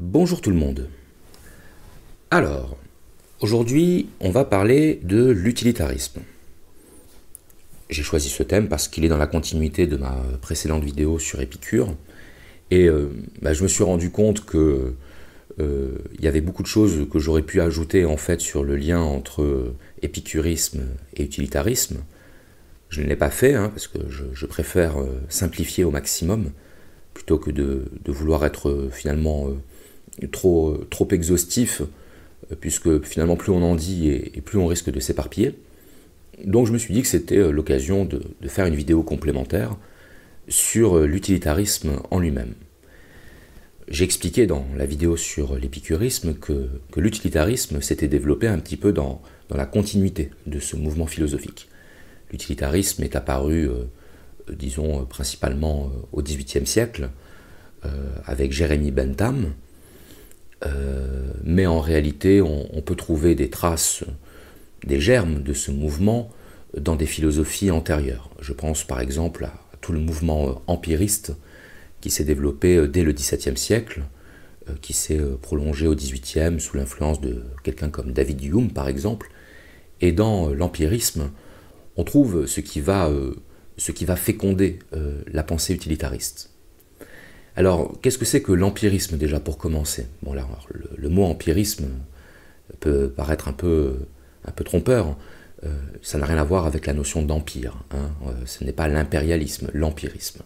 Bonjour tout le monde. Alors, aujourd'hui, on va parler de l'utilitarisme. J'ai choisi ce thème parce qu'il est dans la continuité de ma précédente vidéo sur Épicure. Et euh, bah, je me suis rendu compte que euh, il y avait beaucoup de choses que j'aurais pu ajouter en fait sur le lien entre épicurisme et utilitarisme. Je ne l'ai pas fait hein, parce que je, préfère euh, simplifier au maximum plutôt que de, vouloir être finalement trop, trop exhaustif, puisque finalement plus on en dit et plus on risque de s'éparpiller. Donc je me suis dit que c'était euh, l'occasion de, faire une vidéo complémentaire sur euh, l'utilitarisme en lui-même. J'ai expliqué dans la vidéo sur l'épicurisme que, l'utilitarisme s'était développé un petit peu dans, la continuité de ce mouvement philosophique. L'utilitarisme est apparu, euh, disons, principalement au XVIIIe siècle, avec Jérémy Bentham, mais en réalité on peut trouver des traces des germes de ce mouvement dans des philosophies antérieures. Je pense par exemple à tout le mouvement euh, empiriste qui s'est développé euh, dès le XVIIe siècle, euh, qui s'est prolongé au XVIIIe sous l'influence de quelqu'un comme David Hume par exemple. Et dans l'empirisme, on trouve ce qui va féconder la pensée utilitariste. Alors, qu'est-ce que c'est que l'empirisme déjà pour commencer? Le, mot empirisme peut paraître un peu un peu trompeur. Euh, ça n'a rien à voir avec la notion d'empire. Hein. Euh, ce n'est pas l'impérialisme, l'empirisme.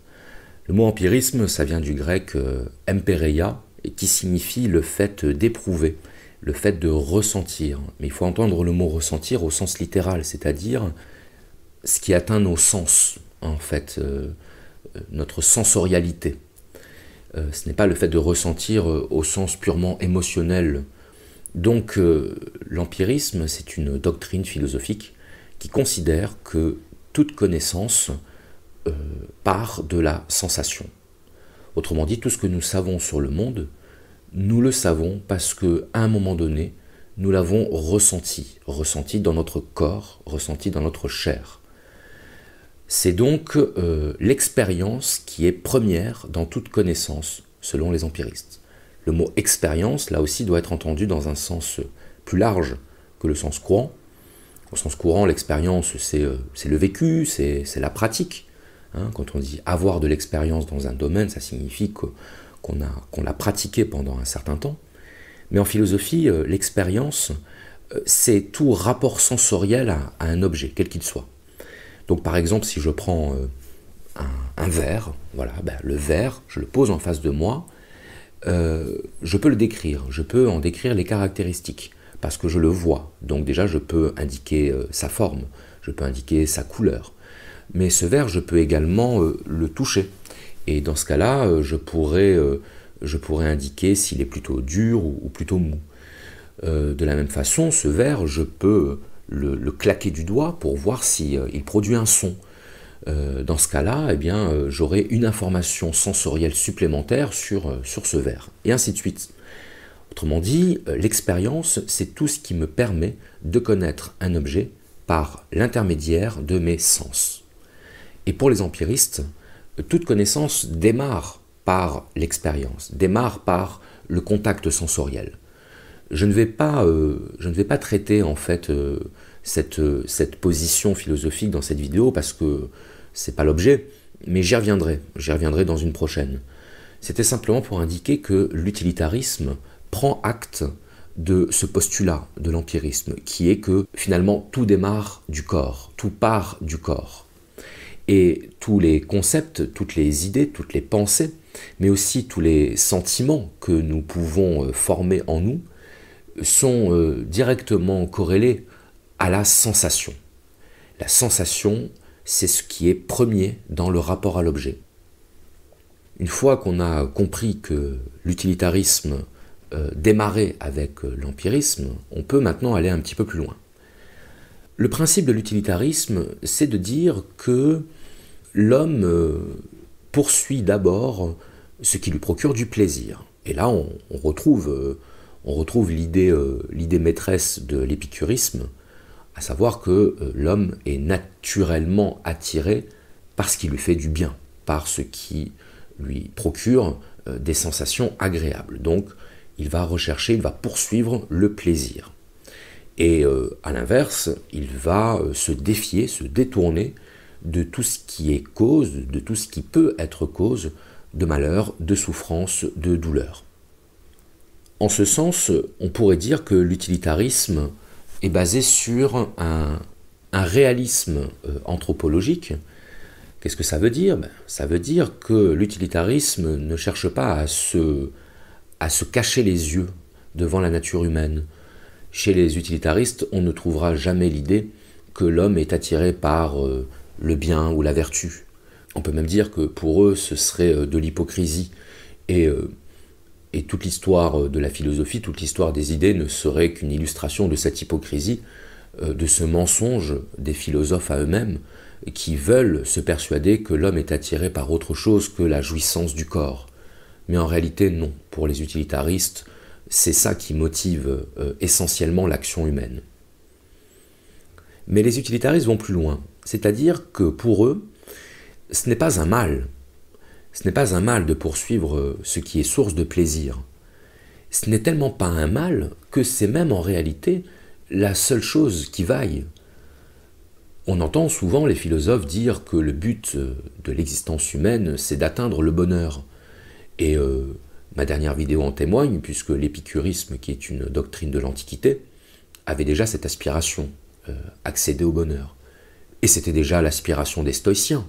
Le mot empirisme, ça vient du grec euh, empereia, qui signifie le fait d'éprouver, le fait de ressentir. Mais il faut entendre le mot ressentir au sens littéral, c'est-à-dire ce qui atteint nos sens, en fait, notre sensorialité. Ce n'est pas le fait de ressentir au sens purement émotionnel donc euh, l'empirisme, c'est une doctrine philosophique qui considère que toute connaissance euh, part de la sensation. Autrement dit, tout ce que nous savons sur le monde, nous le savons parce que à un moment donné, nous l'avons ressenti, ressenti dans notre corps, ressenti dans notre chair. C'est donc euh, l'expérience qui est première dans toute connaissance, selon les empiristes. Le mot expérience, là aussi, doit être entendu dans un sens plus large que le sens courant. Au sens courant, l'expérience, c'est euh, le vécu, c'est la pratique. Hein. quand on dit avoir de l'expérience dans un domaine, ça signifie qu'on l'a pratiqué pendant un certain temps. Mais en philosophie, euh, l'expérience, c'est tout rapport sensoriel à, un objet, quel qu'il soit. Donc par exemple, si je prends un, verre, voilà, ben, le verre, je le pose en face de moi, euh, je peux le décrire, je peux en décrire les caractéristiques, parce que je le vois. Donc déjà, je peux indiquer euh, sa forme, je peux indiquer sa couleur. Mais ce verre, je peux également euh, le toucher. Et dans ce cas-là, je, pourrais, je pourrais indiquer s'il est plutôt dur ou, plutôt mou. de la même façon, ce verre, je peux le, claquer du doigt pour voir s'il il produit un son. Euh, dans ce cas-là, eh euh, j'aurai une information sensorielle supplémentaire sur, euh, sur ce verre, et ainsi de suite. Autrement dit, l'expérience, c'est tout ce qui me permet de connaître un objet par l'intermédiaire de mes sens. Et pour les empiristes, toute connaissance démarre par l'expérience, démarre par le contact sensoriel. Je ne vais pas, je ne vais pas traiter en fait cette, cette position philosophique dans cette vidéo parce que c'est pas l'objet, mais j'y reviendrai, j'y reviendrai dans une prochaine. C'était simplement pour indiquer que l'utilitarisme prend acte de ce postulat de l'empirisme, qui est que finalement tout démarre du corps, tout part du corps. Et tous les concepts, toutes les idées, toutes les pensées, mais aussi tous les sentiments que nous pouvons euh, former en nous, sont euh, directement corrélés à la sensation. La sensation c'est ce qui est premier dans le rapport à l'objet. Une fois qu'on a compris que l'utilitarisme euh, démarrait avec euh, l'empirisme, on peut maintenant aller un petit peu plus loin. Le principe de l'utilitarisme, c'est de dire que l'homme poursuit d'abord ce qui lui procure du plaisir. Et là, on, retrouve, on retrouve l'idée maîtresse de l'épicurisme, à savoir que euh, l'homme est naturellement attiré par ce qui lui fait du bien, par ce qui lui procure euh, des sensations agréables. Donc, il va rechercher, il va poursuivre le plaisir. Et euh, à l'inverse, il va euh, se défier, se détourner de tout ce qui est cause, de tout ce qui peut être cause de malheur, de souffrance, de douleur. En ce sens, on pourrait dire que l'utilitarisme est basé sur un, réalisme euh, anthropologique. Qu'est-ce que ça veut dire? Ben, Ça veut dire que l'utilitarisme ne cherche pas à se, cacher les yeux devant la nature humaine. Chez les utilitaristes, on ne trouvera jamais l'idée que l'homme est attiré par euh, le bien ou la vertu. On peut même dire que pour eux, ce serait euh, de l'hypocrisie. Et toute l'histoire de la philosophie, toute l'histoire des idées ne serait qu'une illustration de cette hypocrisie, de ce mensonge des philosophes à eux-mêmes, qui veulent se persuader que l'homme est attiré par autre chose que la jouissance du corps. Mais en réalité, non. Pour les utilitaristes, c'est ça qui motive euh, essentiellement l'action humaine. Mais les utilitaristes vont plus loin, c'est-à-dire que pour eux, ce n'est pas un mal. Ce n'est pas un mal de poursuivre euh, ce qui est source de plaisir. Ce n'est tellement pas un mal que c'est même en réalité la seule chose qui vaille. On entend souvent les philosophes dire que le but euh, de l'existence humaine, c'est d'atteindre le bonheur. Et Ma dernière vidéo en témoigne, puisque l'épicurisme, qui est une doctrine de l'Antiquité, avait déjà cette aspiration, euh, accéder au bonheur. Et c'était déjà l'aspiration des stoïciens,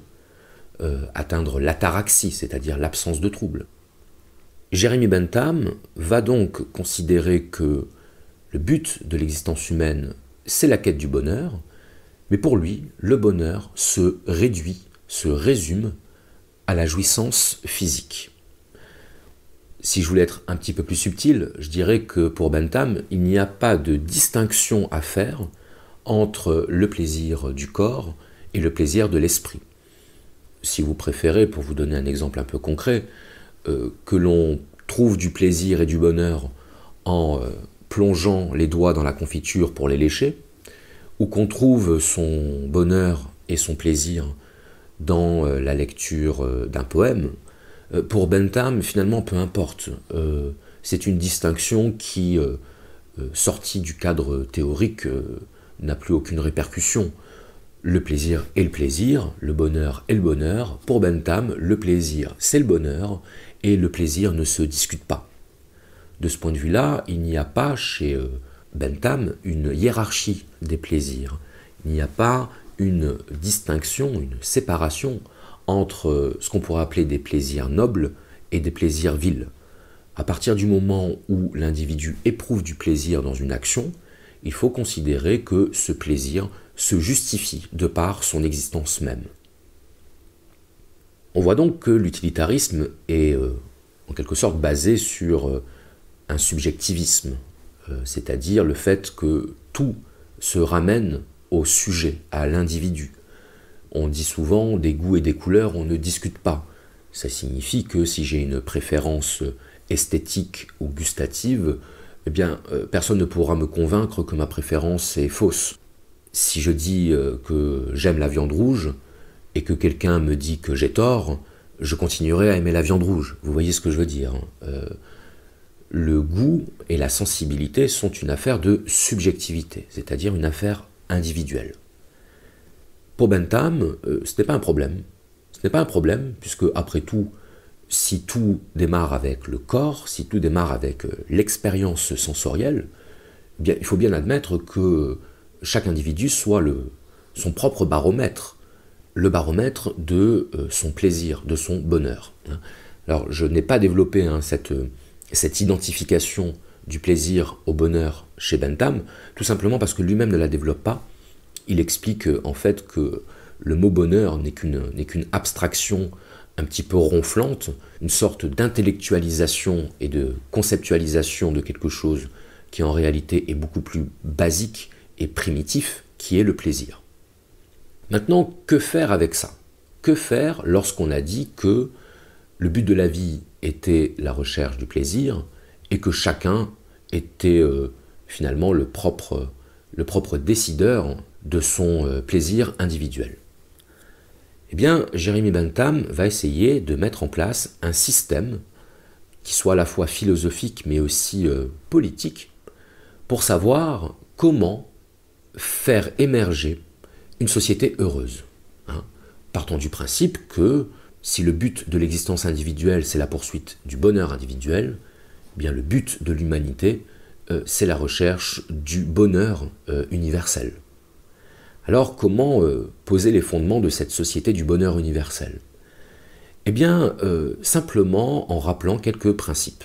euh, atteindre l'ataraxie, c'est-à-dire l'absence de trouble. Jérémy Bentham va donc considérer que le but de l'existence humaine, c'est la quête du bonheur, mais pour lui, le bonheur se réduit, se résume à la jouissance physique. Si je voulais être un petit peu plus subtil, je dirais que pour Bentham, il n'y a pas de distinction à faire entre le plaisir du corps et le plaisir de l'esprit. Si vous préférez, pour vous donner un exemple un peu concret, euh, que l'on trouve du plaisir et du bonheur en euh, plongeant les doigts dans la confiture pour les lécher, ou qu'on trouve son bonheur et son plaisir dans euh, la lecture d'un poème, pour Bentham, finalement, peu importe. C'est une distinction qui, sortie du cadre théorique, n'a plus aucune répercussion. Le plaisir est le plaisir, le bonheur est le bonheur. Pour Bentham, le plaisir, c'est le bonheur, et le plaisir ne se discute pas. De ce point de vue-là, il n'y a pas chez Bentham une hiérarchie des plaisirs. Il n'y a pas une distinction, une séparation entre ce qu'on pourrait appeler des plaisirs nobles et des plaisirs vils. À partir du moment où l'individu éprouve du plaisir dans une action, il faut considérer que ce plaisir se justifie de par son existence même. On voit donc que l'utilitarisme est euh, en quelque sorte basé sur euh, un subjectivisme, euh, c'est-à-dire le fait que tout se ramène au sujet, à l'individu, on dit souvent des goûts et des couleurs, on ne discute pas. Ça signifie que si j'ai une préférence esthétique ou gustative, eh bien, personne ne pourra me convaincre que ma préférence est fausse. Si je dis euh, que j'aime la viande rouge et que quelqu'un me dit que j'ai tort, je continuerai à aimer la viande rouge. Vous voyez ce que je veux dire. Hein. Euh, le goût et la sensibilité sont une affaire de subjectivité, c'est-à-dire une affaire individuelle. Pour Bentham, euh, ce n'est pas un problème. Ce n'est pas un problème, puisque après tout, si tout démarre avec le corps, si tout démarre avec l'expérience sensorielle, eh il faut bien admettre que chaque individu soit le, son propre baromètre, le baromètre de euh, son plaisir, de son bonheur. Hein. Alors, je n'ai pas développé hein, cette, cette identification du plaisir au bonheur chez Bentham, tout simplement parce que lui-même ne la développe pas, il explique en fait que le mot bonheur n'est qu'une abstraction un petit peu ronflante, une sorte d'intellectualisation et de conceptualisation de quelque chose qui en réalité est beaucoup plus basique primitif, qui est le plaisir. Maintenant, que faire avec ça? Que faire lorsqu'on a dit que le but de la vie était la recherche du plaisir et que chacun était euh, finalement le propre, le propre décideur de son euh, plaisir individuel? Eh bien, Jérémy Bentham va essayer de mettre en place un système qui soit à la fois philosophique mais aussi euh, politique, pour savoir comment faire émerger une société heureuse. Hein. Partons du principe que si le but de l'existence individuelle c'est la poursuite du bonheur individuel, eh bien le but de l'humanité euh, c'est la recherche du bonheur euh, universel. Alors comment poser les fondements de cette société du bonheur universel? Eh bien, euh, simplement en rappelant quelques principes.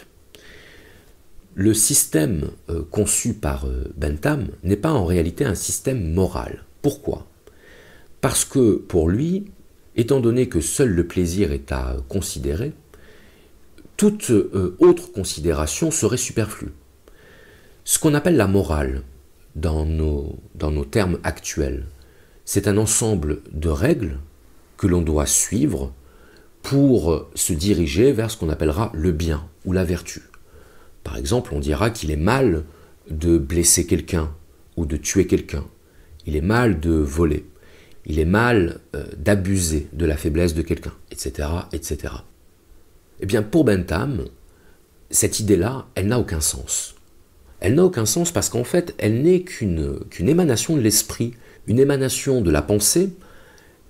Le système euh, conçu par euh, Bentham n'est pas en réalité un système moral. Pourquoi? Parce que pour lui, étant donné que seul le plaisir est à considérer, toute autre considération serait superflue. Ce qu'on appelle la morale dans nos termes actuels, c'est un ensemble de règles que l'on doit suivre pour se diriger vers ce qu'on appellera le bien ou la vertu. Par exemple, on dira qu'il est mal de blesser quelqu'un ou de tuer quelqu'un. Il est mal de voler. Il est mal euh, d'abuser de la faiblesse de quelqu'un, etc., etc. Eh bien, pour Bentham, cette idée-là, elle n'a aucun sens. Elle n'a aucun sens parce qu'en fait, elle n'est qu'une émanation de l'esprit, une émanation de la pensée,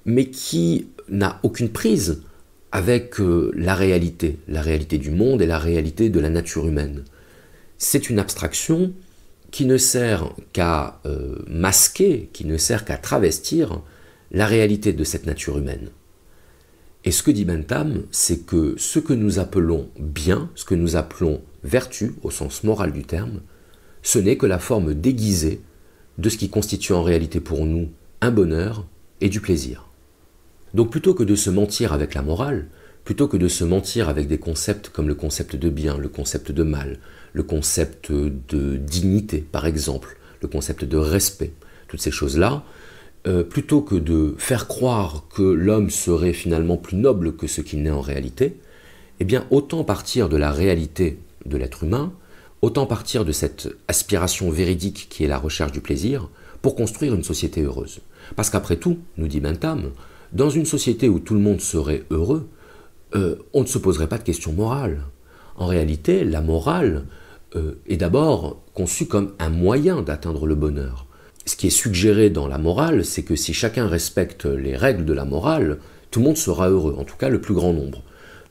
mais qui n'a aucune prise avec euh, la réalité, la réalité du monde et la réalité de la nature humaine. C'est une abstraction qui ne sert qu'à euh, masquer, qui ne sert qu'à travestir la réalité de cette nature humaine. Et ce que dit Bentham, c'est que ce que nous appelons bien, ce que nous appelons vertu au sens moral du terme, ce n'est que la forme déguisée de ce qui constitue en réalité pour nous un bonheur et du plaisir. Donc plutôt que de se mentir avec la morale, plutôt que de se mentir avec des concepts comme le concept de bien, le concept de mal, le concept de dignité par exemple, le concept de respect, toutes ces choses-là, euh, plutôt que de faire croire que l'homme serait finalement plus noble que ce qu'il n'est en réalité, eh bien autant partir de la réalité de l'être humain, autant partir de cette aspiration véridique qui est la recherche du plaisir, pour construire une société heureuse. Parce qu'après tout, nous dit Bentham, dans une société où tout le monde serait heureux, euh, on ne se poserait pas de questions morales. En réalité, la morale euh, est d'abord conçue comme un moyen d'atteindre le bonheur. Ce qui est suggéré dans la morale, c'est que si chacun respecte les règles de la morale, tout le monde sera heureux, en tout cas le plus grand nombre.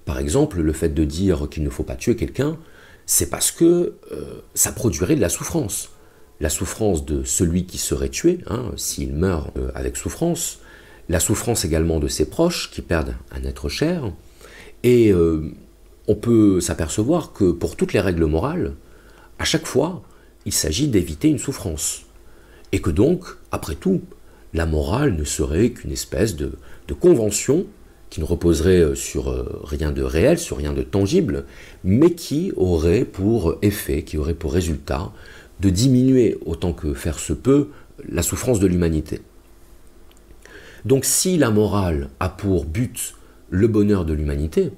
Par exemple, le fait de dire qu'il ne faut pas tuer quelqu'un, c'est parce que euh, ça produirait de la souffrance. La souffrance de celui qui serait tué, hein, s'il meurt avec souffrance, la souffrance également de ses proches qui perdent un être cher, et euh, on peut s'apercevoir que pour toutes les règles morales, à chaque fois, il s'agit d'éviter une souffrance. Et que donc, après tout, la morale ne serait qu'une espèce de, convention qui ne reposerait euh, sur euh, rien de réel, sur rien de tangible, mais qui aurait pour effet, qui aurait pour résultat de diminuer autant que faire se peut la souffrance de l'humanité. Donc si la morale a pour but le bonheur de l'humanité,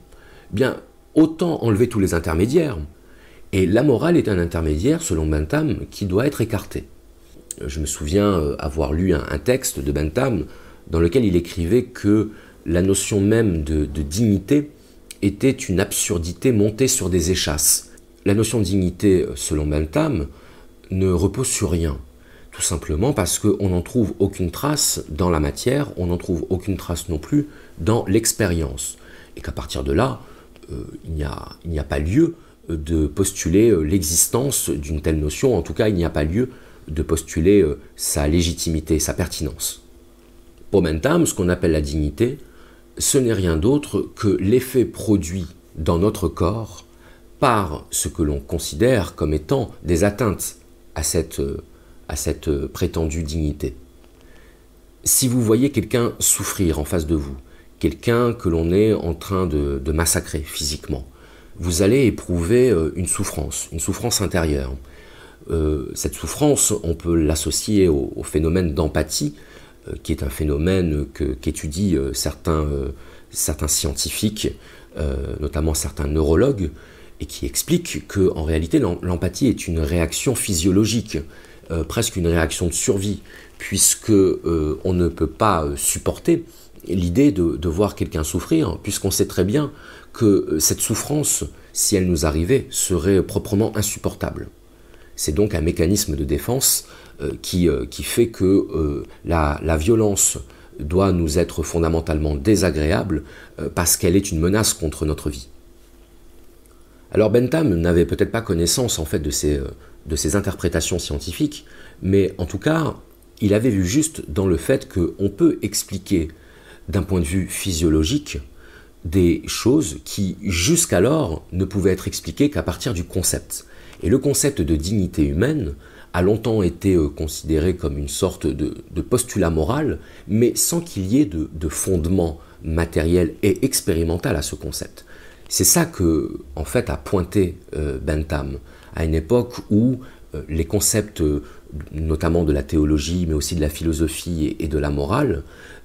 bien autant enlever tous les intermédiaires. Et la morale est un intermédiaire, selon Bentham, qui doit être écarté. Je me souviens euh, avoir lu un, texte de Bentham dans lequel il écrivait que la notion même de, de dignité était une absurdité montée sur des échasses. La notion de dignité, selon Bentham, ne repose sur rien. Tout simplement parce qu'on n'en trouve aucune trace dans la matière, on n'en trouve aucune trace non plus dans l'expérience. Et qu'à partir de là, euh, il n'y a, pas lieu de postuler euh, l'existence d'une telle notion, en tout cas il n'y a pas lieu de postuler euh, sa légitimité, sa pertinence. Pour Bentham, ce qu'on appelle la dignité, ce n'est rien d'autre que l'effet produit dans notre corps par ce que l'on considère comme étant des atteintes à cette à cette euh, prétendue dignité. Si vous voyez quelqu'un souffrir en face de vous, quelqu'un que l'on est en train de, massacrer physiquement, vous allez éprouver euh, une souffrance, une souffrance intérieure. Euh, cette souffrance, on peut l'associer au, phénomène d'empathie, qui est un phénomène qu'étudient certains, certains scientifiques, notamment certains neurologues, et qui explique que en réalité l'empathie est une réaction physiologique euh, presque une réaction de survie, puisque euh, on ne peut pas euh, supporter l'idée de, voir quelqu'un souffrir, puisqu'on sait très bien que cette souffrance si elle nous arrivait, serait proprement insupportable. C'est donc un mécanisme de défense qui, fait que la, la, violence doit nous être fondamentalement désagréable parce qu'elle est une menace contre notre vie. Alors Bentham n'avait peut-être pas connaissance en fait de ces, de ces interprétations scientifiques, mais en tout cas, il avait vu juste dans le fait qu'on peut expliquer d'un point de vue physiologique des choses qui jusqu'alors ne pouvaient être expliquées qu'à partir du concept. Et le concept de dignité humaine a longtemps été euh, considéré comme une sorte de, postulat moral, mais sans qu'il y ait de, fondement matériel et expérimental à ce concept. C'est ça que, en fait, a pointé euh, Bentham à une époque où euh, les concepts, notamment de la théologie, mais aussi de la philosophie et de la morale,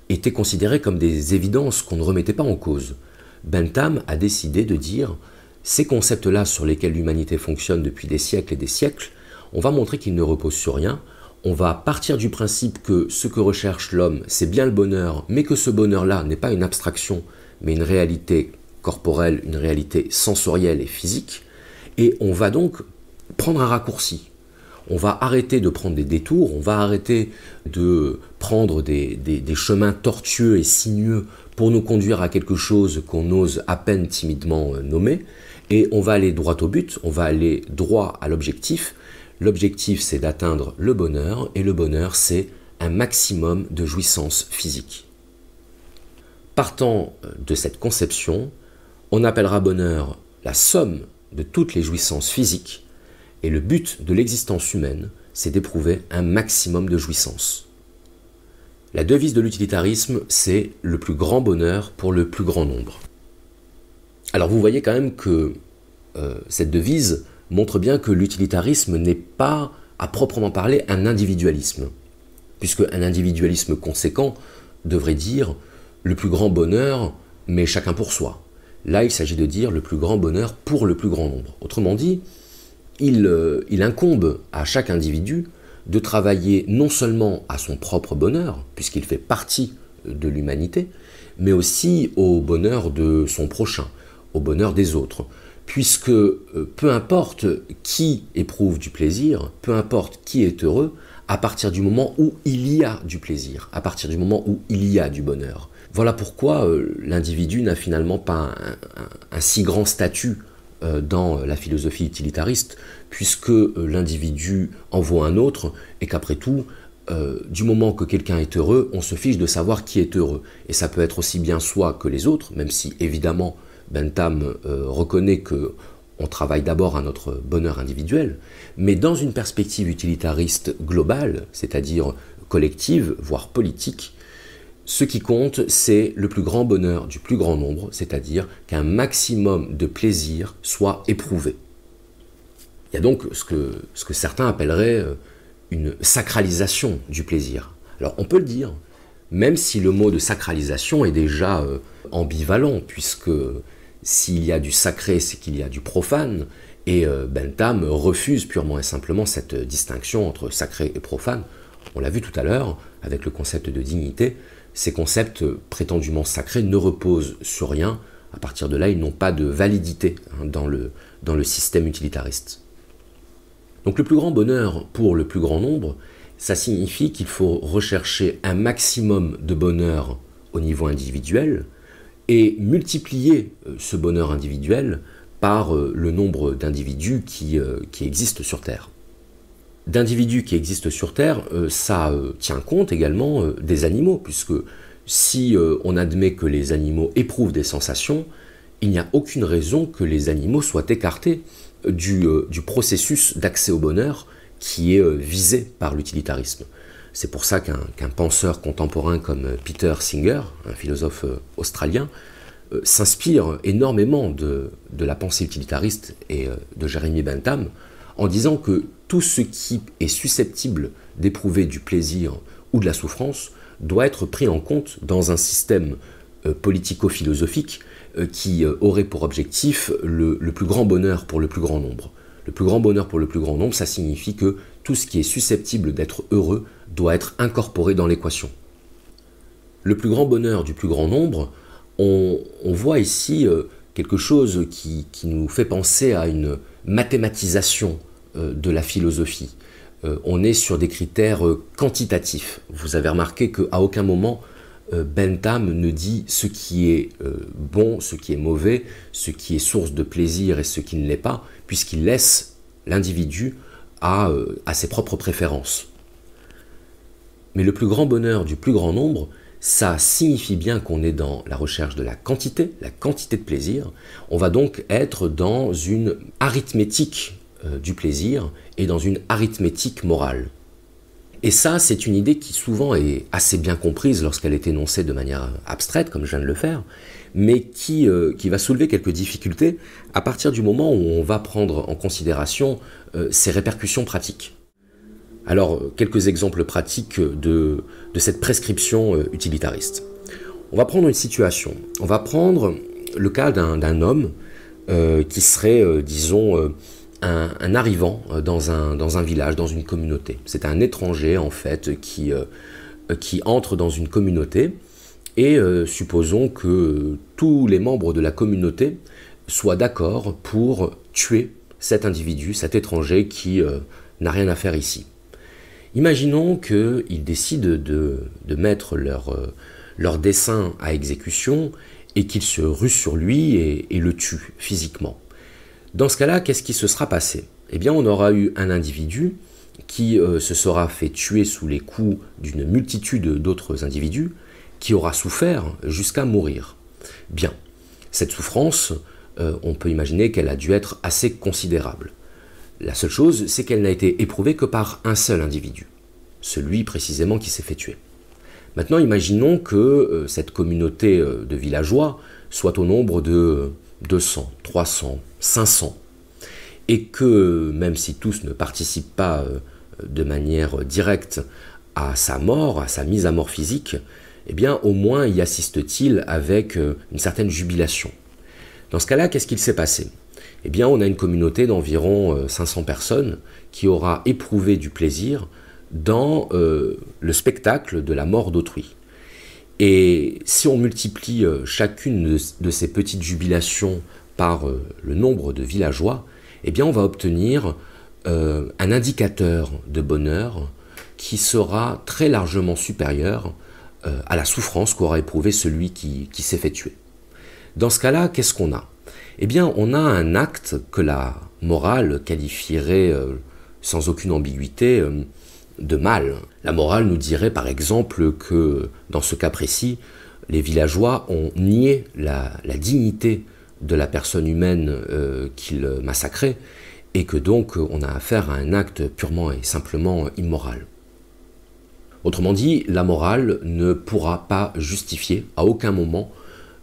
étaient considérés comme des évidences qu'on ne remettait pas en cause. Bentham a décidé de dire ces concepts-là sur lesquels l'humanité fonctionne depuis des siècles et des siècles, on va montrer qu'ils ne reposent sur rien. On va partir du principe que ce que recherche l'homme, c'est bien le bonheur, mais que ce bonheur-là n'est pas une abstraction, mais une réalité corporelle, une réalité sensorielle et physique. Et on va donc prendre un raccourci. On va arrêter de prendre des détours, on va arrêter de prendre des, chemins tortueux et sinueux pour nous conduire à quelque chose qu'on ose à peine timidement euh, nommer, et on va aller droit au but, on va aller droit à l'objectif, L'objectif, c'est d'atteindre le bonheur, et le bonheur, c'est un maximum de jouissance physique. Partant euh, de cette conception, on appellera bonheur la somme de toutes les jouissances physiques, et le but de l'existence humaine, c'est d'éprouver un maximum de jouissance. La devise de l'utilitarisme, c'est le plus grand bonheur pour le plus grand nombre. Alors vous voyez quand même que euh, cette devise montre bien que l'utilitarisme n'est pas, à proprement parler, un individualisme. Puisque un individualisme conséquent devrait dire le plus grand bonheur, mais chacun pour soi. Là, il s'agit de dire le plus grand bonheur pour le plus grand nombre. Autrement dit, il, euh, il incombe à chaque individu de travailler non seulement à son propre bonheur, puisqu'il fait partie de l'humanité, mais aussi au bonheur de son prochain, au bonheur des autres puisque euh, peu importe qui éprouve du plaisir, peu importe qui est heureux, à partir du moment où il y a du plaisir, à partir du moment où il y a du bonheur. Voilà pourquoi euh, l'individu n'a finalement pas un, si grand statut dans la philosophie utilitariste, puisque l'individu en vaut un autre, et qu'après tout, du moment que quelqu'un est heureux, on se fiche de savoir qui est heureux. Et ça peut être aussi bien soi que les autres, même si évidemment Bentham euh, reconnaît que on travaille d'abord à notre bonheur individuel, mais dans une perspective utilitariste globale, c'est-à-dire collective, voire politique, ce qui compte, c'est le plus grand bonheur du plus grand nombre, c'est-à-dire qu'un maximum de plaisir soit éprouvé. Il y a donc ce que, ce que certains appelleraient euh, une sacralisation du plaisir. Alors on peut le dire, même si le mot de sacralisation est déjà euh, ambivalent, puisque s'il y a du sacré, c'est qu'il y a du profane, et euh, Bentham refuse purement et simplement cette distinction entre sacré et profane. On l'a vu tout à l'heure avec le concept de dignité, ces concepts prétendument sacrés ne reposent sur rien, à partir de là ils n'ont pas de validité hein, dans, le, système utilitariste. Donc le plus grand bonheur pour le plus grand nombre, ça signifie qu'il faut rechercher un maximum de bonheur au niveau individuel, et multiplier euh, ce bonheur individuel par euh, le nombre d'individus euh, qui, existent sur Terre. D'individus qui existent sur Terre, ça tient compte également des animaux, puisque si on admet que les animaux éprouvent des sensations, il n'y a aucune raison que les animaux soient écartés du, processus d'accès au bonheur qui est visé par l'utilitarisme. C'est pour ça qu'un penseur contemporain comme Peter Singer, un philosophe euh, australien, euh, s'inspire énormément de, la pensée utilitariste et euh, de Jeremy Bentham en disant que tout ce qui est susceptible d'éprouver du plaisir ou de la souffrance doit être pris en compte dans un système politico-philosophique qui aurait pour objectif le, plus grand bonheur pour le plus grand nombre. Le plus grand bonheur pour le plus grand nombre, ça signifie que tout ce qui est susceptible d'être heureux doit être incorporé dans l'équation. Le plus grand bonheur du plus grand nombre, on, voit ici euh, quelque chose qui, nous fait penser à une mathématisation euh, de la philosophie. Euh, on est sur des critères quantitatifs. Vous avez remarqué qu'à aucun moment Bentham ne dit ce qui est bon, ce qui est mauvais, ce qui est source de plaisir et ce qui ne l'est pas, puisqu'il laisse l'individu à, à ses propres préférences. Mais le plus grand bonheur du plus grand nombre, ça signifie bien qu'on est dans la recherche de la quantité, la quantité de plaisir. On va donc être dans une arithmétique euh, du plaisir et dans une arithmétique morale. Et ça, c'est une idée qui souvent est assez bien comprise lorsqu'elle est énoncée de manière abstraite, comme je viens de le faire, mais qui, euh, va soulever quelques difficultés à partir du moment où on va prendre en considération euh, ses répercussions pratiques. Alors, quelques exemples pratiques de, cette prescription euh, utilitariste. On va prendre une situation. On va prendre le cas d'un homme euh, qui serait, euh, disons, un, arrivant dans un, dans un, village, dans une communauté. C'est un étranger, en fait, qui, qui entre dans une communauté. Et supposons que tous les membres de la communauté soient d'accord pour tuer cet individu, cet étranger qui n'a rien à faire ici. Imaginons qu'ils décident de, mettre leur, euh, leur, dessin à exécution et qu'ils se ruent sur lui et, le tuent physiquement. Dans ce cas-là, qu'est-ce qui se sera passé? Eh bien, on aura eu un individu qui euh, se sera fait tuer sous les coups d'une multitude d'autres individus, qui aura souffert jusqu'à mourir. Bien, cette souffrance, euh, on peut imaginer qu'elle a dû être assez considérable. La seule chose, c'est qu'elle n'a été éprouvée que par un seul individu, celui précisément qui s'est fait tuer. Maintenant, imaginons que euh, cette communauté de villageois soit au nombre de 200, 300, 500, et que même si tous ne participent pas euh, de manière directe à sa mort, à sa mise à mort physique, eh bien au moins y assiste-t-il avec une certaine jubilation. Dans ce cas-là, qu'est-ce qu'il s'est passé? Eh bien on a une communauté d'environ 500 euh, personnes qui aura éprouvé du plaisir dans euh, le spectacle de la mort d'autrui. Et si on multiplie euh, chacune de, ces petites jubilations par le nombre de villageois, eh on va obtenir un indicateur de bonheur qui sera très largement supérieur à la souffrance qu'aura éprouvé celui qui s'est fait tuer. Dans ce cas-là, qu'est-ce qu'on a? Eh bien on a un acte que la morale qualifierait euh, sans aucune ambiguïté euh, de mal. La morale nous dirait par exemple que dans ce cas précis, les villageois ont nié la, dignité de la personne humaine euh, qu'ils massacraient et que donc on a affaire à un acte purement et simplement immoral. Autrement dit, la morale ne pourra pas justifier à aucun moment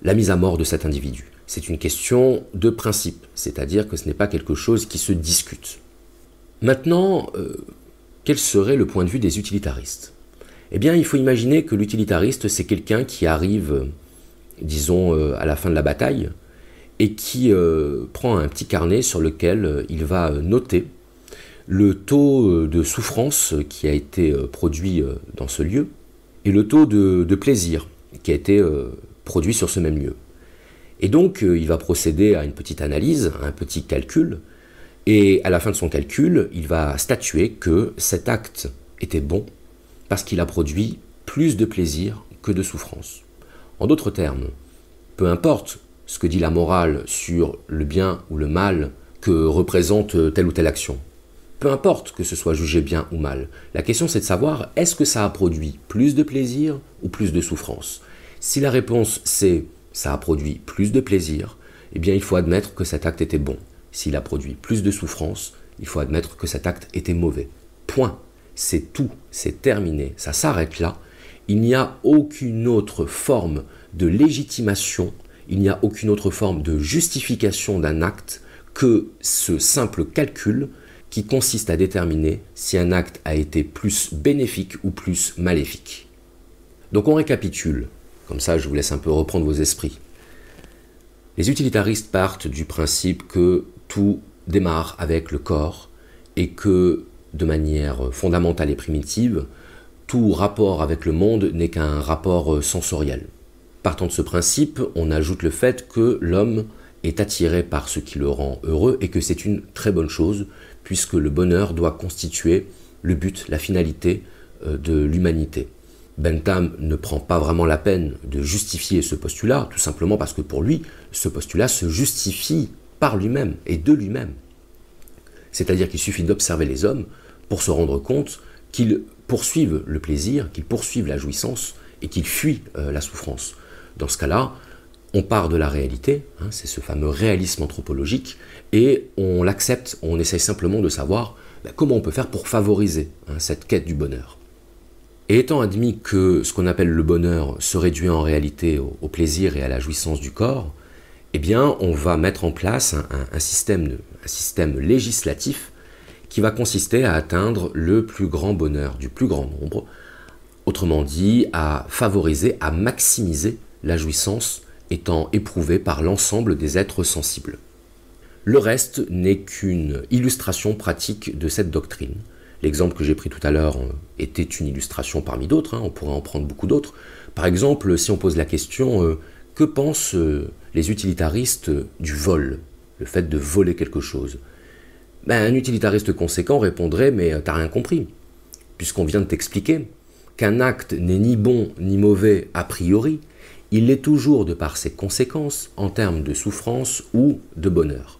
la mise à mort de cet individu c'est une question de principe, c'est-à-dire que ce n'est pas quelque chose qui se discute. Maintenant, euh, quel serait le point de vue des utilitaristes? Eh bien, il faut imaginer que l'utilitariste, c'est quelqu'un qui arrive, disons, euh, à la fin de la bataille, et qui euh, prend un petit carnet sur lequel il va noter le taux de souffrance qui a été produit dans ce lieu, et le taux de plaisir qui a été produit sur ce même lieu. Et donc, euh, il va procéder à une petite analyse, à un petit calcul, et à la fin de son calcul, il va statuer que cet acte était bon parce qu'il a produit plus de plaisir que de souffrance. En d'autres termes, peu importe ce que dit la morale sur le bien ou le mal que représente telle ou telle action, peu importe que ce soit jugé bien ou mal, la question c'est de savoir est-ce que ça a produit plus de plaisir ou plus de souffrance? Si la réponse c'est ça a produit plus de plaisir, eh bien il faut admettre que cet acte était bon. S'il a produit plus de souffrance, il faut admettre que cet acte était mauvais. Point. C'est tout, c'est terminé, ça s'arrête là. Il n'y a aucune autre forme de légitimation, il n'y a aucune autre forme de justification d'un acte que ce simple calcul qui consiste à déterminer si un acte a été plus bénéfique ou plus maléfique. Donc on récapitule. Comme ça, je vous laisse un peu reprendre vos esprits. Les utilitaristes partent du principe que tout démarre avec le corps et que, de manière fondamentale et primitive, tout rapport avec le monde n'est qu'un rapport sensoriel. Partant de ce principe, on ajoute le fait que l'homme est attiré par ce qui le rend heureux et que c'est une très bonne chose, puisque le bonheur doit constituer le but, la finalité euh, de l'humanité. Bentham ne prend pas vraiment la peine de justifier ce postulat, tout simplement parce que pour lui, ce postulat se justifie par lui-même et de lui-même. C'est-à-dire qu'il suffit d'observer les hommes pour se rendre compte qu'ils poursuivent le plaisir, qu'ils poursuivent la jouissance et qu'ils fuient euh, la souffrance. Dans ce cas-là, on part de la réalité, hein, c'est ce fameux réalisme anthropologique, et on l'accepte, on essaye simplement de savoir ben, comment on peut faire pour favoriser hein, cette quête du bonheur. Et étant admis que ce qu'on appelle le bonheur se réduit en réalité au, plaisir et à la jouissance du corps, eh bien, on va mettre en place un, système, législatif qui va consister à atteindre le plus grand bonheur du plus grand nombre, autrement dit, à favoriser, à maximiser la jouissance étant éprouvée par l'ensemble des êtres sensibles. Le reste n'est qu'une illustration pratique de cette doctrine. L'exemple que j'ai pris tout à l'heure euh, était une illustration parmi d'autres, hein, on pourrait en prendre beaucoup d'autres. Par exemple, si on pose la question euh, que pensent euh, les utilitaristes du vol, le fait de voler quelque chose ben, Un utilitariste conséquent répondrait Mais t'as rien compris, puisqu'on vient de t'expliquer qu'un acte n'est ni bon ni mauvais a priori, il l'est toujours de par ses conséquences en termes de souffrance ou de bonheur.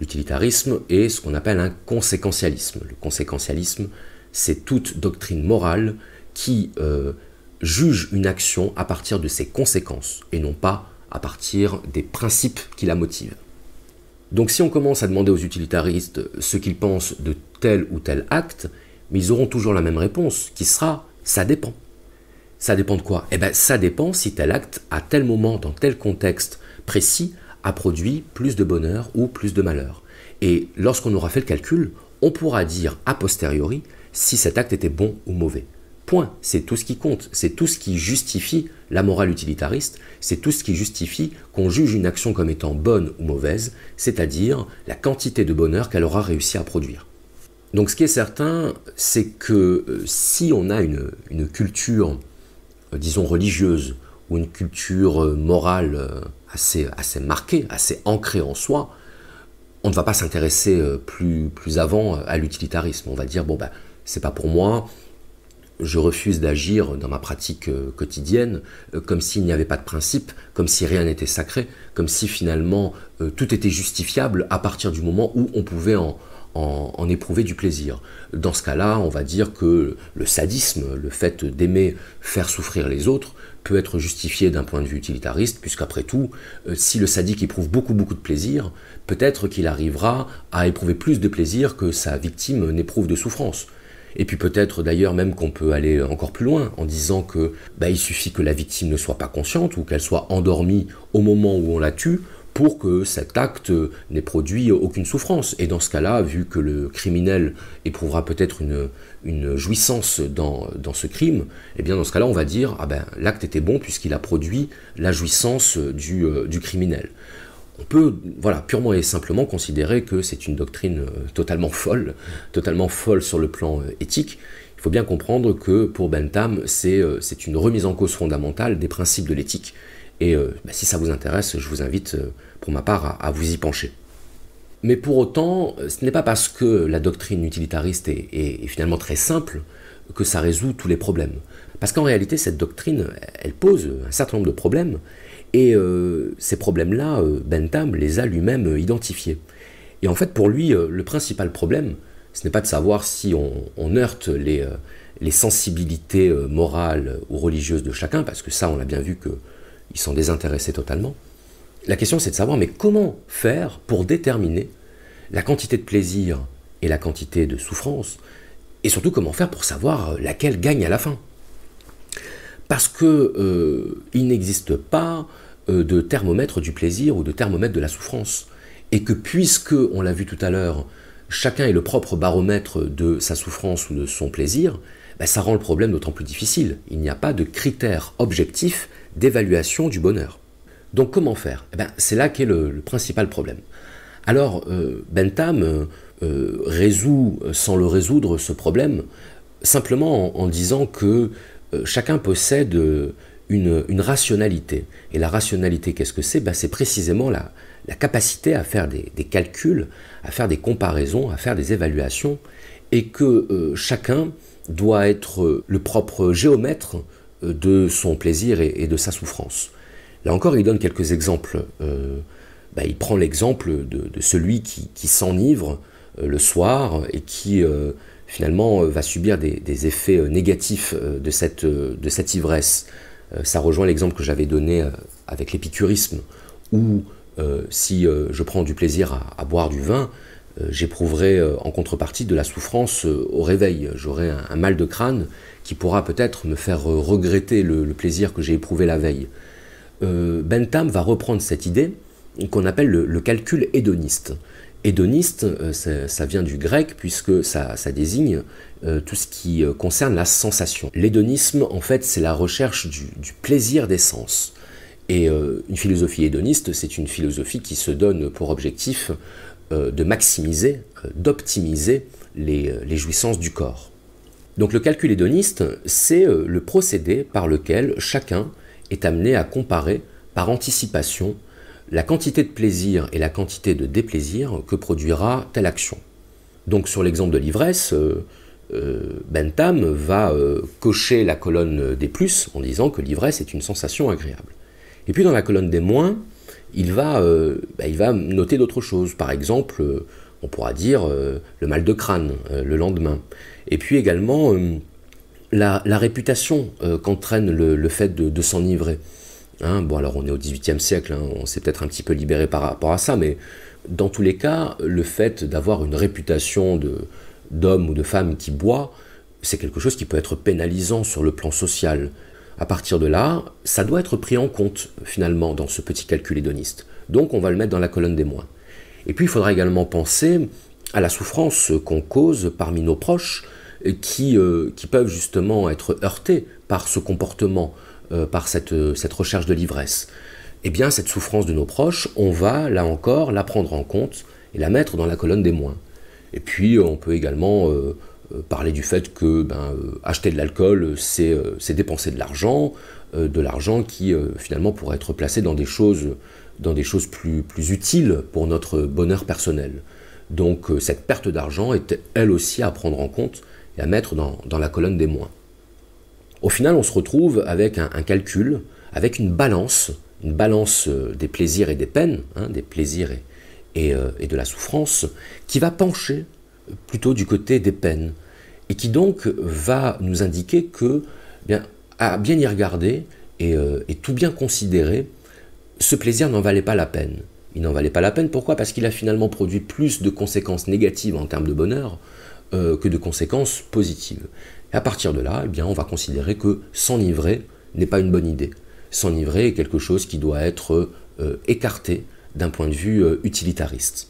L'utilitarisme est ce qu'on appelle un conséquentialisme. Le conséquentialisme, c'est toute doctrine morale qui euh, juge une action à partir de ses conséquences et non pas à partir des principes qui la motivent. Donc si on commence à demander aux utilitaristes ce qu'ils pensent de tel ou tel acte, ils auront toujours la même réponse, qui sera ça dépend. Ça dépend de quoi? Eh bien ça dépend si tel acte, à tel moment, dans tel contexte précis, a produit plus de bonheur ou plus de malheur. Et lorsqu'on aura fait le calcul, on pourra dire a posteriori si cet acte était bon ou mauvais. C'est tout ce qui compte. C'est tout ce qui justifie la morale utilitariste. C'est tout ce qui justifie qu'on juge une action comme étant bonne ou mauvaise, c'est-à-dire la quantité de bonheur qu'elle aura réussi à produire. Donc ce qui est certain, c'est que euh, si on a une, culture, euh, disons, religieuse, ou une culture euh, morale assez, marquée, assez ancrée en soi, on ne va pas s'intéresser plus, plus avant à l'utilitarisme. On va dire, bon, ben, c'est pas pour moi, je refuse d'agir dans ma pratique euh, quotidienne comme s'il n'y avait pas de principe, comme si rien n'était sacré, comme si finalement tout était justifiable à partir du moment où on pouvait en, éprouver du plaisir. Dans ce cas-là, on va dire que le sadisme, le fait d'aimer faire souffrir les autres, peut être justifié d'un point de vue utilitariste, puisqu'après tout, euh, si le sadique éprouve beaucoup beaucoup de plaisir, peut-être qu'il arrivera à éprouver plus de plaisir que sa victime n'éprouve de souffrance. Et puis peut-être d'ailleurs même qu'on peut aller encore plus loin en disant que bah, il suffit que la victime ne soit pas consciente ou qu'elle soit endormie au moment où on la tue pour que cet acte n'ait produit aucune souffrance. Et dans ce cas-là, vu que le criminel éprouvera peut-être une, jouissance dans, ce crime, eh bien dans ce cas-là, on va dire ah ben l'acte était bon puisqu'il a produit la jouissance du, euh, du, criminel. On peut, voilà, purement et simplement considérer que c'est une doctrine euh, totalement folle, totalement folle sur le plan euh, éthique. Il faut bien comprendre que pour Bentham, c'est une remise en cause fondamentale des principes de l'éthique et euh, bah, si ça vous intéresse, je vous invite euh, pour ma part à, vous y pencher. Mais pour autant, euh, ce n'est pas parce que la doctrine utilitariste est, finalement très simple que ça résout tous les problèmes. Parce qu'en réalité, cette doctrine, elle pose un certain nombre de problèmes, et ces problèmes-là, Bentham les a lui-même identifiés. Et en fait, pour lui, le principal problème, ce n'est pas de savoir si on, heurte les, sensibilités morales ou religieuses de chacun, parce que ça, on a bien vu que ils sont désintéressés totalement. La question c'est de savoir mais comment faire pour déterminer la quantité de plaisir et la quantité de souffrance, et surtout comment faire pour savoir laquelle gagne à la fin? Parce que euh, il n'existe pas euh, de thermomètre du plaisir ou de thermomètre de la souffrance, et que puisque, on l'a vu tout à l'heure, chacun est le propre baromètre de sa souffrance ou de son plaisir, ben, ça rend le problème d'autant plus difficile. Il n'y a pas de critères objectifs d'évaluation du bonheur. Donc comment faire? Eh ben, C'est là qu'est le, principal problème. Alors euh, Bentham euh, euh, résout, sans le résoudre, ce problème simplement en, disant que chacun possède une, rationalité. Et la rationalité, qu'est-ce que c'est? Ben, C'est précisément la, la capacité à faire des, calculs, à faire des comparaisons, à faire des évaluations, et que euh, chacun doit être le propre géomètre euh, de son plaisir et, de sa souffrance. Là encore, il donne quelques exemples. Euh, bah, il prend l'exemple de, celui qui, s'enivre le soir et qui finalement va subir des, effets négatifs de de cette ivresse. Ça rejoint l'exemple que j'avais donné avec l'épicurisme, où euh, si euh, je prends du plaisir à, boire du vin, euh, j'éprouverai en contrepartie de la souffrance au réveil. J'aurai un, mal de crâne qui pourra peut-être me faire regretter le, plaisir que j'ai éprouvé la veille. Bentham va reprendre cette idée qu'on appelle le, calcul hédoniste. Hédoniste, ça, vient du grec puisque ça, désigne tout ce qui concerne la sensation. L'hédonisme, en fait, c'est la recherche du, plaisir des sens. Et euh, une philosophie hédoniste, c'est une philosophie qui se donne pour objectif euh, de maximiser, euh, d'optimiser les, jouissances du corps. Donc le calcul hédoniste, c'est le procédé par lequel chacun est amené à comparer par anticipation la quantité de plaisir et la quantité de déplaisir que produira telle action. Donc sur l'exemple de l'ivresse, Bentham va cocher la colonne des plus en disant que l'ivresse est une sensation agréable. Et puis dans la colonne des moins, il va, euh, bah, noter d'autres choses. Par exemple, euh, on pourra dire euh, le mal de crâne le lendemain. Et puis également la, réputation qu'entraîne le, fait de, s'enivrer. Hein, bon, alors on est au XVIIIe siècle, hein, on s'est peut-être un petit peu libéré par rapport à ça, mais dans tous les cas, le fait d'avoir une réputation d'homme ou de femme qui boit, c'est quelque chose qui peut être pénalisant sur le plan social. À partir de là, ça doit être pris en compte finalement dans ce petit calcul hédoniste. Donc on va le mettre dans la colonne des moins. Et puis il faudra également penser à la souffrance qu'on cause parmi nos proches qui, euh, qui peuvent justement être heurtés par ce comportement, euh, par cette, cette, recherche de l'ivresse. Eh bien cette souffrance de nos proches, on va là encore la prendre en compte et la mettre dans la colonne des moins. Et puis on peut également euh, euh, parler du fait que ben, euh, acheter de l'alcool, c'est euh, dépenser de l'argent, de l'argent qui finalement pourrait être placé dans des choses, dans des choses plus, utiles pour notre bonheur personnel. Donc cette perte d'argent est elle aussi à prendre en compte et à mettre dans, la colonne des moins. Au final, on se retrouve avec un, calcul, avec une balance, une balance des plaisirs et des peines, hein, des plaisirs et, et, de la souffrance, qui va pencher plutôt du côté des peines, et qui donc va nous indiquer que, bien, à bien y regarder euh, et, tout bien considérer, ce plaisir n'en valait pas la peine. Il n'en valait pas la peine, pourquoi? Parce qu'il a finalement produit plus de conséquences négatives en termes de bonheur euh, que de conséquences positives. Et à partir de là, eh bien, on va considérer que s'enivrer n'est pas une bonne idée. S'enivrer est quelque chose qui doit être euh, écarté d'un point de vue utilitariste.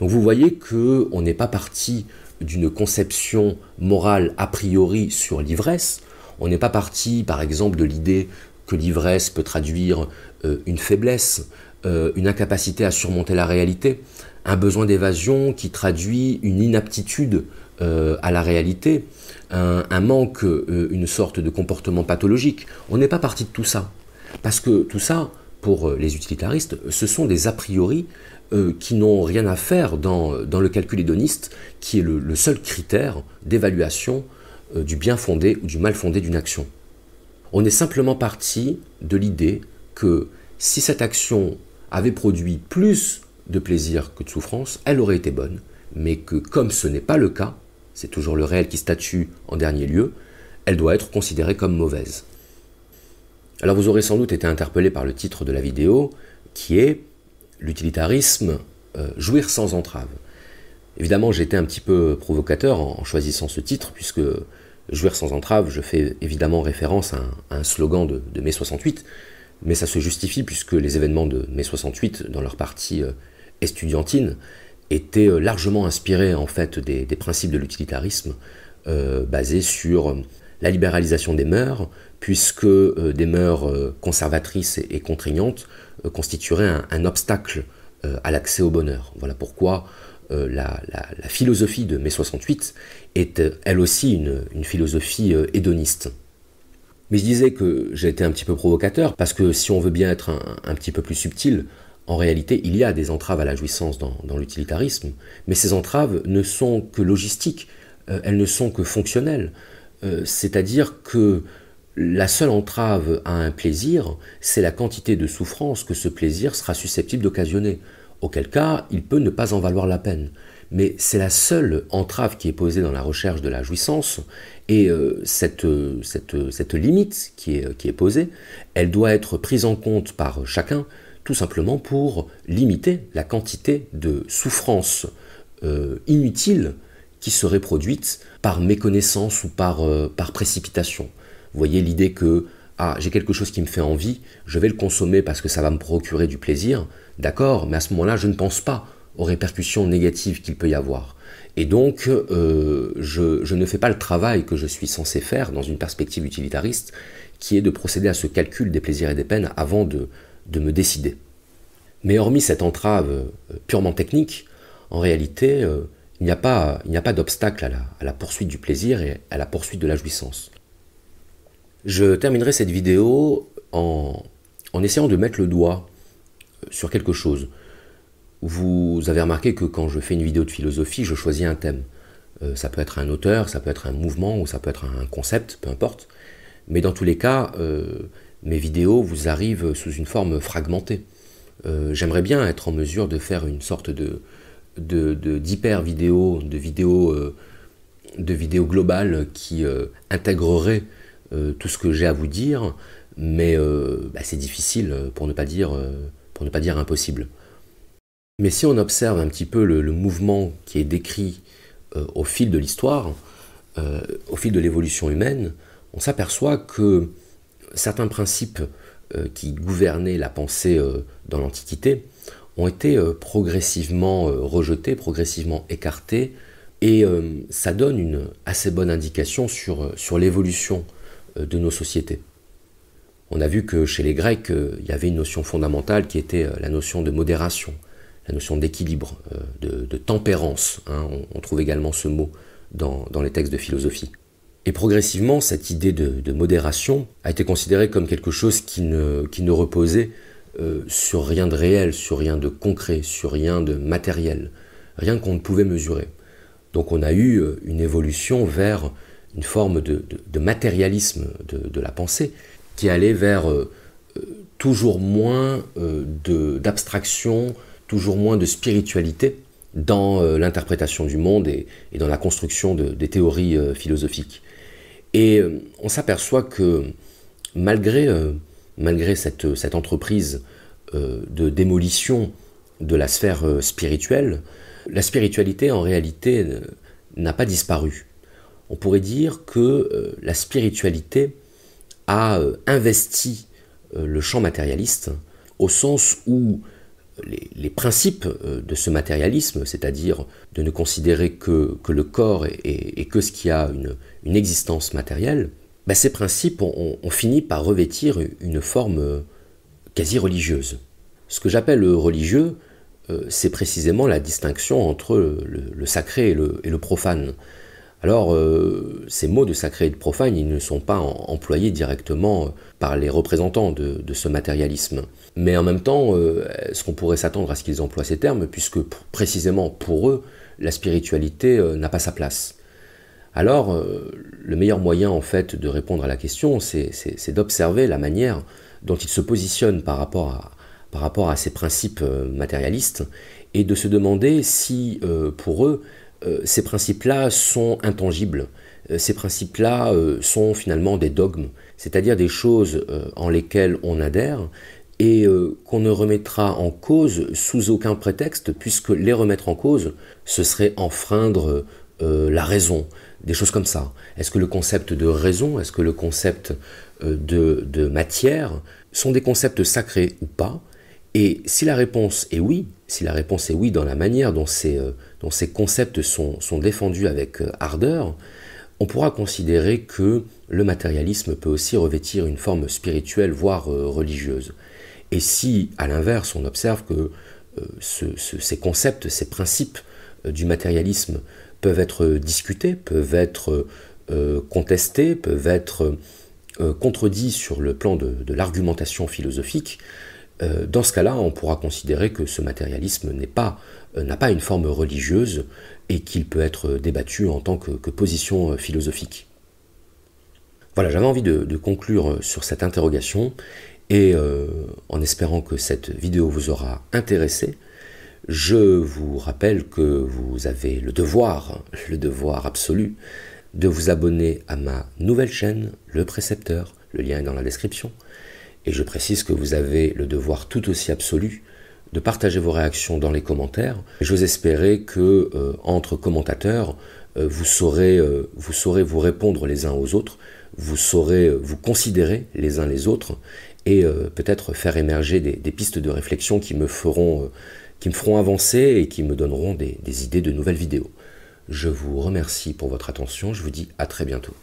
Donc vous voyez que on n'est pas parti d'une conception morale a priori sur l'ivresse. On n'est pas parti, par exemple, de l'idée que l'ivresse peut traduire euh, une faiblesse, euh, une incapacité à surmonter la réalité, un besoin d'évasion qui traduit une inaptitude euh, à la réalité, un, manque, une sorte de comportement pathologique. On n'est pas parti de tout ça. Parce que tout ça, pour les utilitaristes, ce sont des a priori euh, qui n'ont rien à faire dans, le calcul hédoniste, qui est le, seul critère d'évaluation euh, du bien fondé ou du mal fondé d'une action. On est simplement parti de l'idée que si cette action avait produit plus de plaisir que de souffrance, elle aurait été bonne, mais que comme ce n'est pas le cas, c'est toujours le réel qui statue en dernier lieu, elle doit être considérée comme mauvaise. Alors vous aurez sans doute été interpellé par le titre de la vidéo, qui est l'utilitarisme, euh, jouir sans entrave. Évidemment, j'étais un petit peu provocateur en, choisissant ce titre, puisque jouir sans entrave, je fais évidemment référence à un, slogan de, mai 68, mais ça se justifie puisque les événements de mai 68, dans leur partie euh, étaient euh, largement inspirés en fait des, principes de l'utilitarisme, basés sur la libéralisation des mœurs, puisque des mœurs conservatrices et contraignantes euh, constituerait un, obstacle euh, à l'accès au bonheur. Voilà pourquoi euh, la, philosophie de mai 68 est elle aussi une, philosophie hédoniste. Mais je disais que j'ai été un petit peu provocateur, parce que si on veut bien être un, petit peu plus subtil, en réalité, il y a des entraves à la jouissance dans, l'utilitarisme, mais ces entraves ne sont que logistiques, euh, elles ne sont que fonctionnelles. Euh, c'est-à-dire que la seule entrave à un plaisir, c'est la quantité de souffrance que ce plaisir sera susceptible d'occasionner, auquel cas il peut ne pas en valoir la peine. Mais c'est la seule entrave qui est posée dans la recherche de la jouissance, et euh, cette, limite qui est posée, elle doit être prise en compte par chacun tout simplement pour limiter la quantité de souffrance euh, inutile qui serait produite par méconnaissance ou par, euh, précipitation. Vous voyez l'idée que ah, j'ai quelque chose qui me fait envie, je vais le consommer parce que ça va me procurer du plaisir, d'accord, mais à ce moment-là, je ne pense pas aux répercussions négatives qu'il peut y avoir. Et donc, euh, je, ne fais pas le travail que je suis censé faire dans une perspective utilitariste, qui est de procéder à ce calcul des plaisirs et des peines avant de, de me décider. Mais hormis cette entrave euh, purement technique, en réalité, euh, il n'y a pas, d'obstacle à la, poursuite du plaisir et à la poursuite de la jouissance. Je terminerai cette vidéo en, en essayant de mettre le doigt euh, sur quelque chose. Vous avez remarqué que quand je fais une vidéo de philosophie, je choisis un thème. ça peut être un auteur, ça peut être un mouvement ou ça peut être un concept, peu importe. Mais dans tous les cas, mes vidéos vous arrivent sous une forme fragmentée. Euh, j'aimerais bien être en mesure de faire une sorte de d'hyper vidéo, de vidéo, euh, globale qui euh, intégrerait tout ce que j'ai à vous dire, mais bah, c'est difficile pour ne pas dire impossible. Mais si on observe un petit peu le mouvement qui est décrit au fil de l'histoire, au fil de l'évolution humaine, on s'aperçoit que certains principes euh, qui gouvernaient la pensée euh, dans l'Antiquité ont été euh, progressivement rejetés, progressivement écartés, et ça donne une assez bonne indication sur, l'évolution de nos sociétés. On a vu que chez les Grecs, il y avait une notion fondamentale qui était la notion de modération, la notion d'équilibre, de, tempérance. Hein. on, trouve également ce mot dans les textes de philosophie. Et progressivement, cette idée de, modération a été considérée comme quelque chose qui ne, reposait euh, sur rien de réel, sur rien de concret, sur rien de matériel, rien qu'on ne pouvait mesurer. Donc on a eu euh, une évolution vers une forme de, matérialisme de, la pensée qui allait vers euh, toujours moins d'abstraction, toujours moins de spiritualité dans l'interprétation du monde et, dans la construction des théories philosophiques. Et euh, on s'aperçoit que malgré, euh, cette, cette entreprise euh, de démolition de la sphère spirituelle, la spiritualité en réalité n'a pas disparu. On pourrait dire que la spiritualité a investi le champ matérialiste au sens où les, principes euh, de ce matérialisme, c'est-à-dire de ne considérer que, le corps et, que ce qui a une, existence matérielle, bah, ces principes ont, fini par revêtir une forme euh, quasi religieuse. Ce que j'appelle religieux, euh, c'est précisément la distinction entre le, sacré et le profane. Alors, euh, ces mots de sacré et de profane, ils ne sont pas employés directement euh, par les représentants de, ce matérialisme. Mais en même temps, euh, est-ce qu'on pourrait s'attendre à ce qu'ils emploient ces termes, puisque précisément pour eux, la spiritualité n'a pas sa place? Alors, le meilleur moyen en fait de répondre à la question, c'est d'observer la manière dont ils se positionnent par rapport à, ces principes matérialistes et de se demander si, pour eux, ces principes-là sont intangibles. Euh, ces principes-là euh, sont finalement des dogmes, c'est-à-dire des choses en lesquelles on adhère et qu'on ne remettra en cause sous aucun prétexte, puisque les remettre en cause, ce serait enfreindre la raison, des choses comme ça. Est-ce que le concept de raison, est-ce que le concept de matière sont des concepts sacrés ou pas? Et si la réponse est oui, si la réponse est oui dans la manière dont ces, euh, ces concepts sont, défendus avec euh, ardeur, on pourra considérer que le matérialisme peut aussi revêtir une forme spirituelle, voire euh, religieuse. Et si, à l'inverse, on observe que ces concepts, ces principes du matérialisme peuvent être discutés, peuvent être contestés, peuvent être contredits sur le plan de l'argumentation philosophique, dans ce cas-là, on pourra considérer que ce matérialisme n'a pas, une forme religieuse et qu'il peut être débattu en tant que, position philosophique. Voilà, j'avais envie de, conclure sur cette interrogation et en espérant que cette vidéo vous aura intéressé, je vous rappelle que vous avez le devoir, le devoir absolu, de vous abonner à ma nouvelle chaîne, Le Précepteur. Le lien est dans la description. Et je précise que vous avez le devoir tout aussi absolu de partager vos réactions dans les commentaires. J'ose espérer que euh, entre commentateurs, euh, vous, saurez, euh, vous saurez vous répondre les uns aux autres, vous saurez vous considérer les uns les autres et peut-être faire émerger des, pistes de réflexion qui me feront avancer et qui me donneront des idées de nouvelles vidéos. Je vous remercie pour votre attention, je vous dis à très bientôt.